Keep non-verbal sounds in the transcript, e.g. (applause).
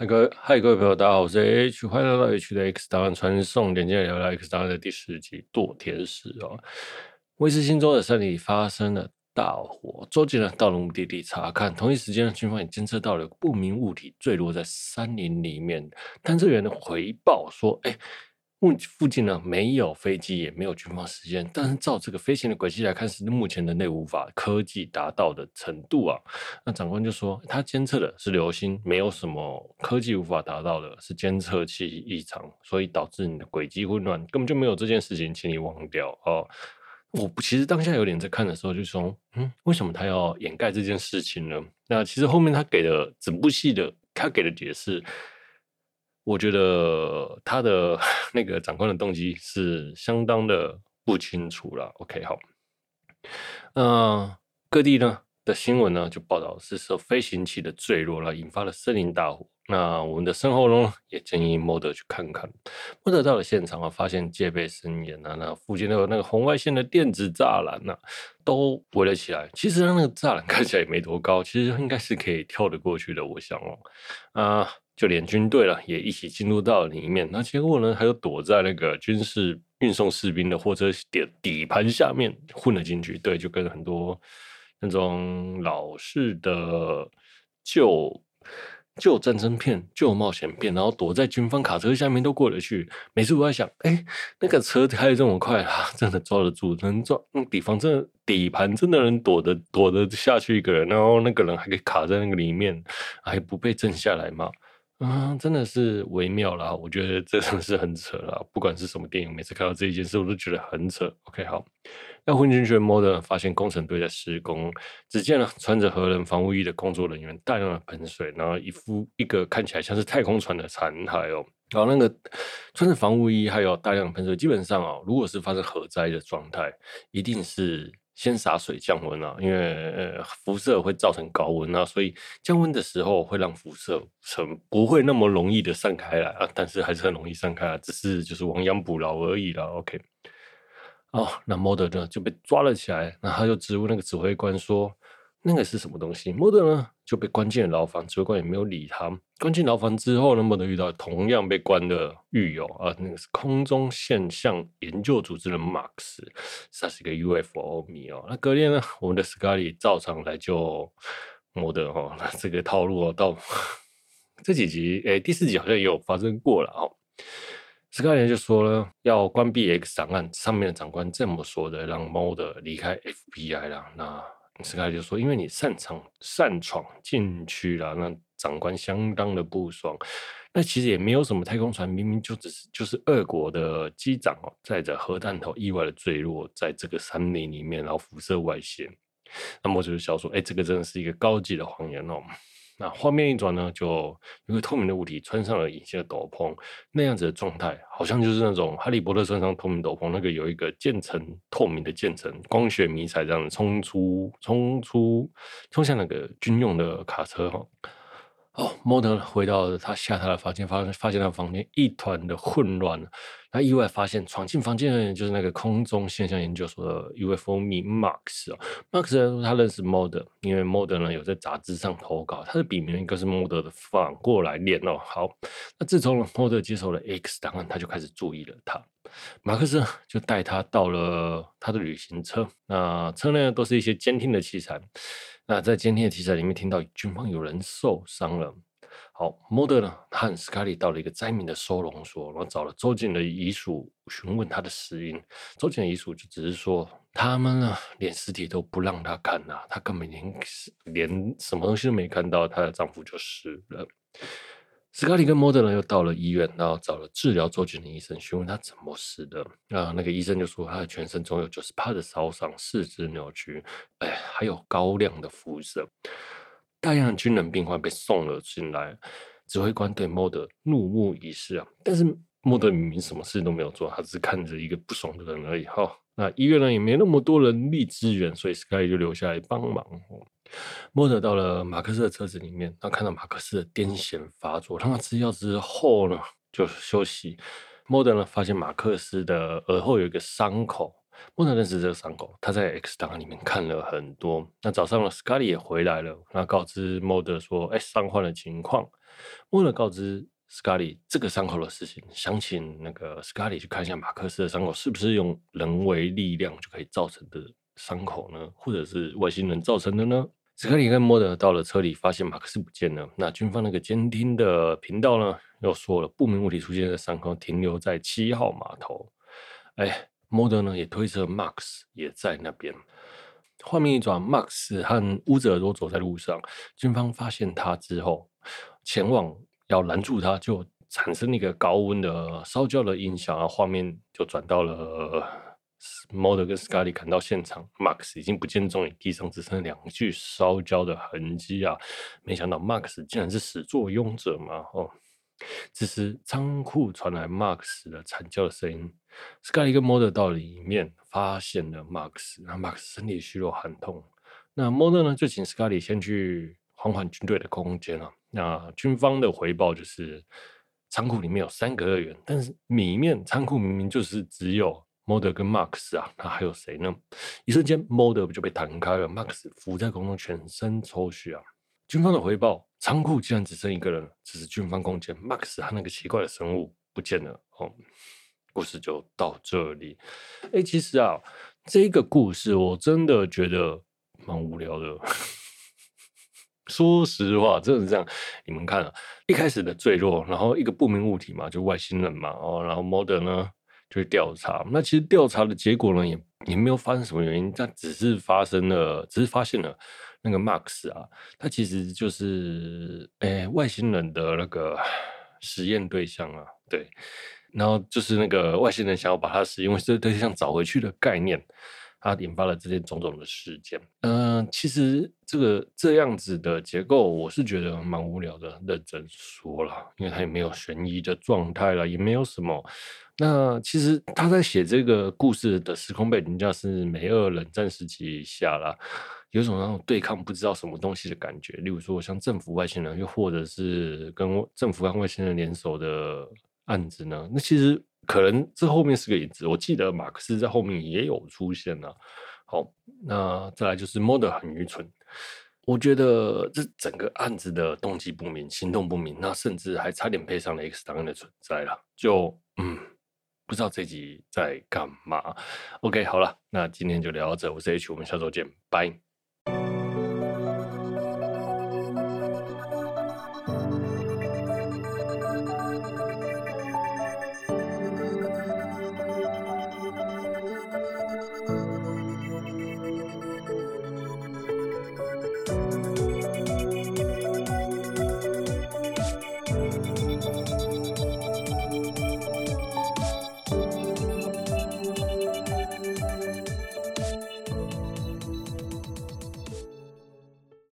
嗨各位，嗨各位朋友，大家好，我是 H，欢迎来到 H 的 X 档案传送，连接聊聊 X 档案的第十集堕天使哦。威斯星州的山里发生了大火，周杰伦到了目的地查看，同一时间军方也监测到了不明物体坠落在山林里面。探测员的回报说，哎。附近呢没有飞机，也没有军方实验，但是照这个飞行的轨迹来看，是目前人类无法科技达到的程度啊。那长官就说，他监测的是流星，没有什么科技无法达到的，是监测器异常，所以导致你的轨迹混乱，根本就没有这件事情，请你忘掉哦。我其实当下有点在看的时候，就说，嗯，为什么他要掩盖这件事情呢？那其实后面他给的整部戏的他给的解释。我觉得他的 (laughs) 那个长官的动机是相当的不清楚了。OK，好，嗯、各地呢的新闻呢就报道是说飞行器的坠落了，引发了森林大火。那我们的身后呢也建议莫德去看看。莫德到了现场啊，发现戒备森严啊，那附近都有那个红外线的电子栅栏呐，都围了起来。其实他那个栅栏看起来也没多高，其实应该是可以跳得过去的。我想哦，啊。就连军队了也一起进入到里面，那结果呢，还有躲在那个军事运送士兵的货车底底盘下面混了进去。对，就跟很多那种老式的旧旧战争片、旧冒险片，然后躲在军方卡车下面都过得去。每次我在想，哎、那个车开得这么快啊，真的抓得住？能抓？嗯，底盘真的底盘真的能躲得躲得下去一个人，然后那个人还可以卡在那个里面，还不被震下来吗？啊，真的是微妙啦！我觉得这真的是很扯啦。不管是什么电影，每次看到这一件事，我都觉得很扯。OK，好，那混进去的发现工程队在施工，只见了穿着核能防护衣的工作人员大量的喷水，然后一副一个看起来像是太空船的残骸哦。然后那个穿着防护衣还有大量的喷水，基本上哦，如果是发生核灾的状态，一定是。先洒水降温啊，因为呃辐射会造成高温啊，所以降温的时候会让辐射成不会那么容易的散开来啊，但是还是很容易散开啊，只是就是亡羊补牢而已了。OK，哦，那 Model 呢就被抓了起来，那他就质问那个指挥官说。那个是什么东西？Mulder 呢就被关进了牢房，指挥官也没有理他。关进牢房之后呢，Mulder 遇到同样被关的狱友啊，那个是空中现象研究组织的马克思他是一个 UFO 迷哦。那隔天呢，我们的 Scully 照常来救 Mulder 哈。那这个套路哦，到 (laughs) 这几集诶，第四集好像也有发生过了哦。Scully 就说了，要关闭 X 档案，上面的长官这么说的，让 Mulder 离开 FBI 了。那斯卡就说：“因为你擅长擅闯禁区了，那长官相当的不爽。那其实也没有什么太空船，明明就只是就是俄国的机长哦，载着核弹头意外的坠落在这个山林里面，然后辐射外泄。那么就是想说，哎，这个真的是一个高级的谎言哦。”那画面一转呢，就一个透明的物体穿上了隐形的斗篷，那样子的状态，好像就是那种哈利波特穿上透明斗篷，那个有一个渐层透明的渐层，光学迷彩这样冲出冲出冲向那个军用的卡车哈。哦，莫德回到他下榻的房间，发发现他房间一团的混乱。他意外发现闯进房间的人就是那个空中现象研究所的 UFO 迷 Max 哦。Max 说他认识 Mulder，因为 Mulder 呢有在杂志上投稿，他的笔名应该是 Mulder 的反过来念哦。好，那自从 Mulder 接手了 X 档案，他就开始注意了他。马克思就带他到了他的旅行车，那车内都是一些监听的器材。那在监听的器材里面听到军方有人受伤了。好，Mulder 呢，他和 Scully 到了一个灾民的收容所，然后找了周瑾的遗属询问他的死因。周瑾的遗属就只是说，他们呢连尸体都不让他看呐、啊，他根本连连什么东西都没看到，她的丈夫就死了。Scully 跟 Mulder 呢又到了医院，然后找了治疗周瑾的医生询问他怎么死的。啊，那个医生就说他的全身总有九十趴的烧伤，四肢扭曲，哎，还有高亮的肤色。大量的军人病患被送了进来，指挥官对 Mulder 怒目以视啊！但是 Mulder 明明什么事都没有做，他只是看着一个不爽的人而已。哈，那医院呢也没那么多人力资源，所以 Sky 就留下来帮忙。Mulder 到了马克思的车子里面，他看到马克思的癫痫发作，让他吃药之后呢就休息。Mulder 呢发现马克思的耳后有一个伤口。莫德认识这个伤口，他在 X 档案里面看了很多。那早上呢，斯卡利也回来了，那告知莫德说：“哎，伤患的情况。”莫德告知斯卡利这个伤口的事情，想请那个斯卡利去看一下马克斯的伤口是不是用人为力量就可以造成的伤口呢？或者是外星人造成的呢？斯卡利跟莫德到了车里，发现马克斯不见了。那军方那个监听的频道呢，又说了不明物体出现的伤口停留在七号码头。哎。莫德呢也推测，Max 也在那边。画面一转，Max 和乌兹尔多走在路上，军方发现他之后，前往要拦住他，就产生一个高温的烧焦的音响，然后画面就转到了莫德跟斯卡利赶到现场，Max 已经不见踪影，地上只剩两具烧焦的痕迹啊！没想到 Max 竟然是始作俑者嘛！哦。此时，仓库传来 Max 的惨叫的声音。Scully 跟 Mulder 到里面，发现了 Max。那 Max 身体虚弱，喊痛。那 Mulder 呢，就请 Scully 先去缓缓军队的空间了。那军方的回报就是，仓库里面有三个二元，但是里面仓库明明就是只有 Mulder 跟 Max 啊，那还有谁呢？一瞬间，Mulder 就被弹开了，Max 浮在空中，全身抽血啊。军方的回报。仓库竟然只剩一个人，只是军方空间。Max 和那个奇怪的生物不见了。哦，故事就到这里。哎，其实啊，这个故事我真的觉得蛮无聊的。(laughs) 说实话，真的是这样。你们看啊，一开始的坠落，然后一个不明物体嘛，就外星人嘛。哦，然后 Mulder 呢就去调查。那其实调查的结果呢，也也没有发生什么原因，但只是发生了，只是发现了。那个 Max 啊，他其实就是诶、外星人的那个 (sighs) 实验对象啊，对，然后就是那个外星人想要把他实验这对象找回去的概念，他引发了这些种种的事件。嗯、其实这个这样子的结构，我是觉得蛮无聊的。认真说了，因为他也没有悬疑的状态了，也没有什么。那其实他在写这个故事的时空背景，就是美俄冷战时期下了。有种那种对抗不知道什么东西的感觉，例如说像政府外星人，又或者是跟政府跟外星人联手的案子呢？那其实可能这后面是个影子。我记得马克思在后面也有出现呢。好，那再来就是 model 很愚蠢，我觉得这整个案子的动机不明，行动不明，那甚至还差点配上了 X 档案的存在了。就嗯，不知道这集在干嘛。OK，好了，那今天就聊到这，我是 H，我们下周见，拜。